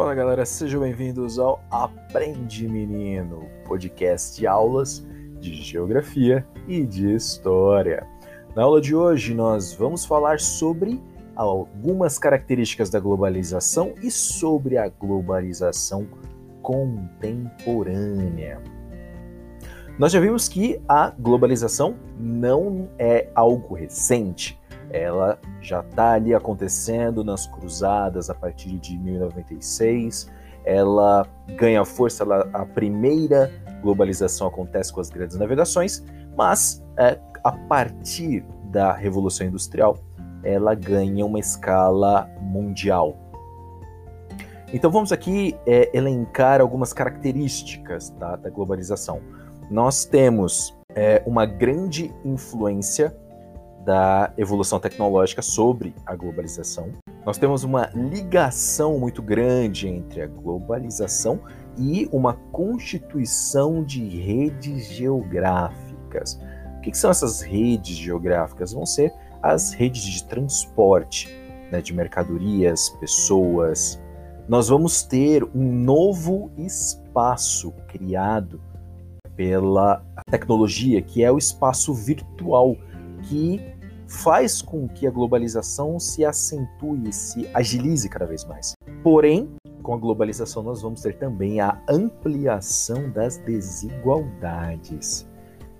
Fala galera, sejam bem-vindos ao Aprende Menino, podcast de aulas de geografia e de história. Na aula de hoje nós vamos falar sobre algumas características da globalização e sobre a globalização contemporânea. Nós já vimos que a globalização não é algo recente, ela já está ali acontecendo nas cruzadas a partir de 1996. Ela ganha força, ela, a primeira globalização acontece com as grandes navegações, mas é, a partir da Revolução Industrial ela ganha uma escala mundial. Então vamos aqui é, elencar algumas características tá, da globalização. Nós temos é, uma grande influência da evolução tecnológica sobre a globalização. Nós temos uma ligação muito grande entre a globalização e uma constituição de redes geográficas. O que, são essas redes geográficas? Vão ser as redes de transporte né, de mercadorias, pessoas. Nós vamos ter um novo espaço criado pela tecnologia, que é o espaço virtual que faz com que a globalização se acentue, se agilize cada vez mais. Porém, com a globalização nós vamos ter também a ampliação das desigualdades.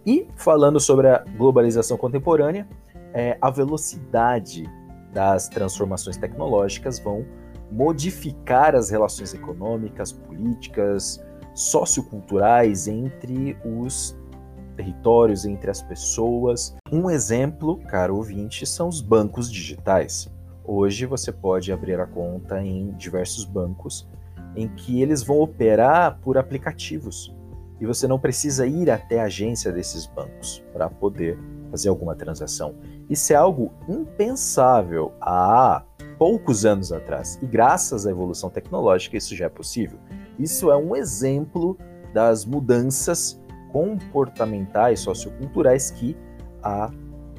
E falando sobre a globalização contemporânea, é, a velocidade das transformações tecnológicas vão modificar as relações econômicas, políticas, socioculturais entre os territórios, entre as pessoas. Um exemplo, caro ouvinte, são os bancos digitais. Hoje você pode abrir a conta em diversos bancos em que eles vão operar por aplicativos e você não precisa ir até a agência desses bancos para poder fazer alguma transação. Isso é algo impensável há poucos anos atrás e graças à evolução tecnológica isso já é possível. Isso é um exemplo das mudanças comportamentais, socioculturais que a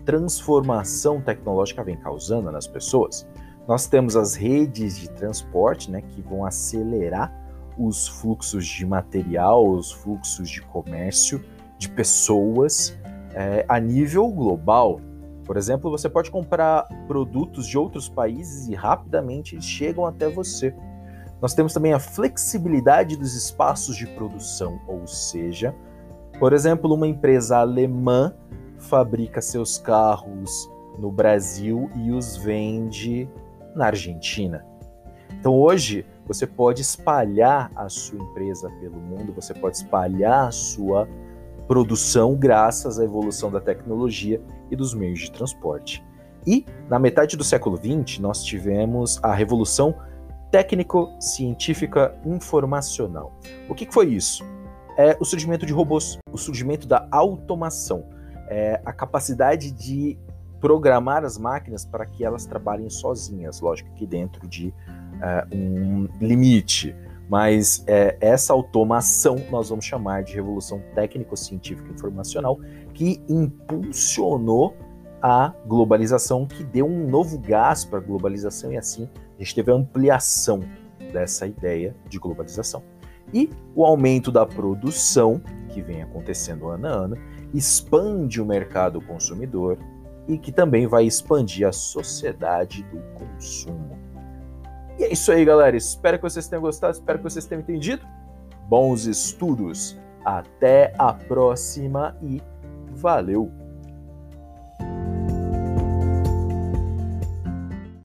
transformação tecnológica vem causando nas pessoas. Nós temos as redes de transporte, né, que vão acelerar os fluxos de material, os fluxos de comércio, de pessoas é, a nível global. Por exemplo, você pode comprar produtos de outros países e rapidamente eles chegam até você. Nós temos também a flexibilidade dos espaços de produção, ou seja, por exemplo, uma empresa alemã fabrica seus carros no Brasil e os vende na Argentina. Então hoje você pode espalhar a sua empresa pelo mundo, você pode espalhar a sua produção graças à evolução da tecnologia e dos meios de transporte. E na metade do século XX nós tivemos a revolução técnico-científica informacional. O que foi isso? É o surgimento de robôs, o surgimento da automação, é a capacidade de programar as máquinas para que elas trabalhem sozinhas, lógico que dentro de uh, um limite. Mas é, essa automação nós vamos chamar de revolução técnico-científica informacional, que impulsionou a globalização, que deu um novo gás para a globalização, e assim a gente teve a ampliação dessa ideia de globalização. E o aumento da produção, que vem acontecendo ano a ano, expande o mercado consumidor e que também vai expandir a sociedade do consumo. E é isso aí, galera. Espero que vocês tenham gostado, espero que vocês tenham entendido. Bons estudos. Até a próxima e valeu!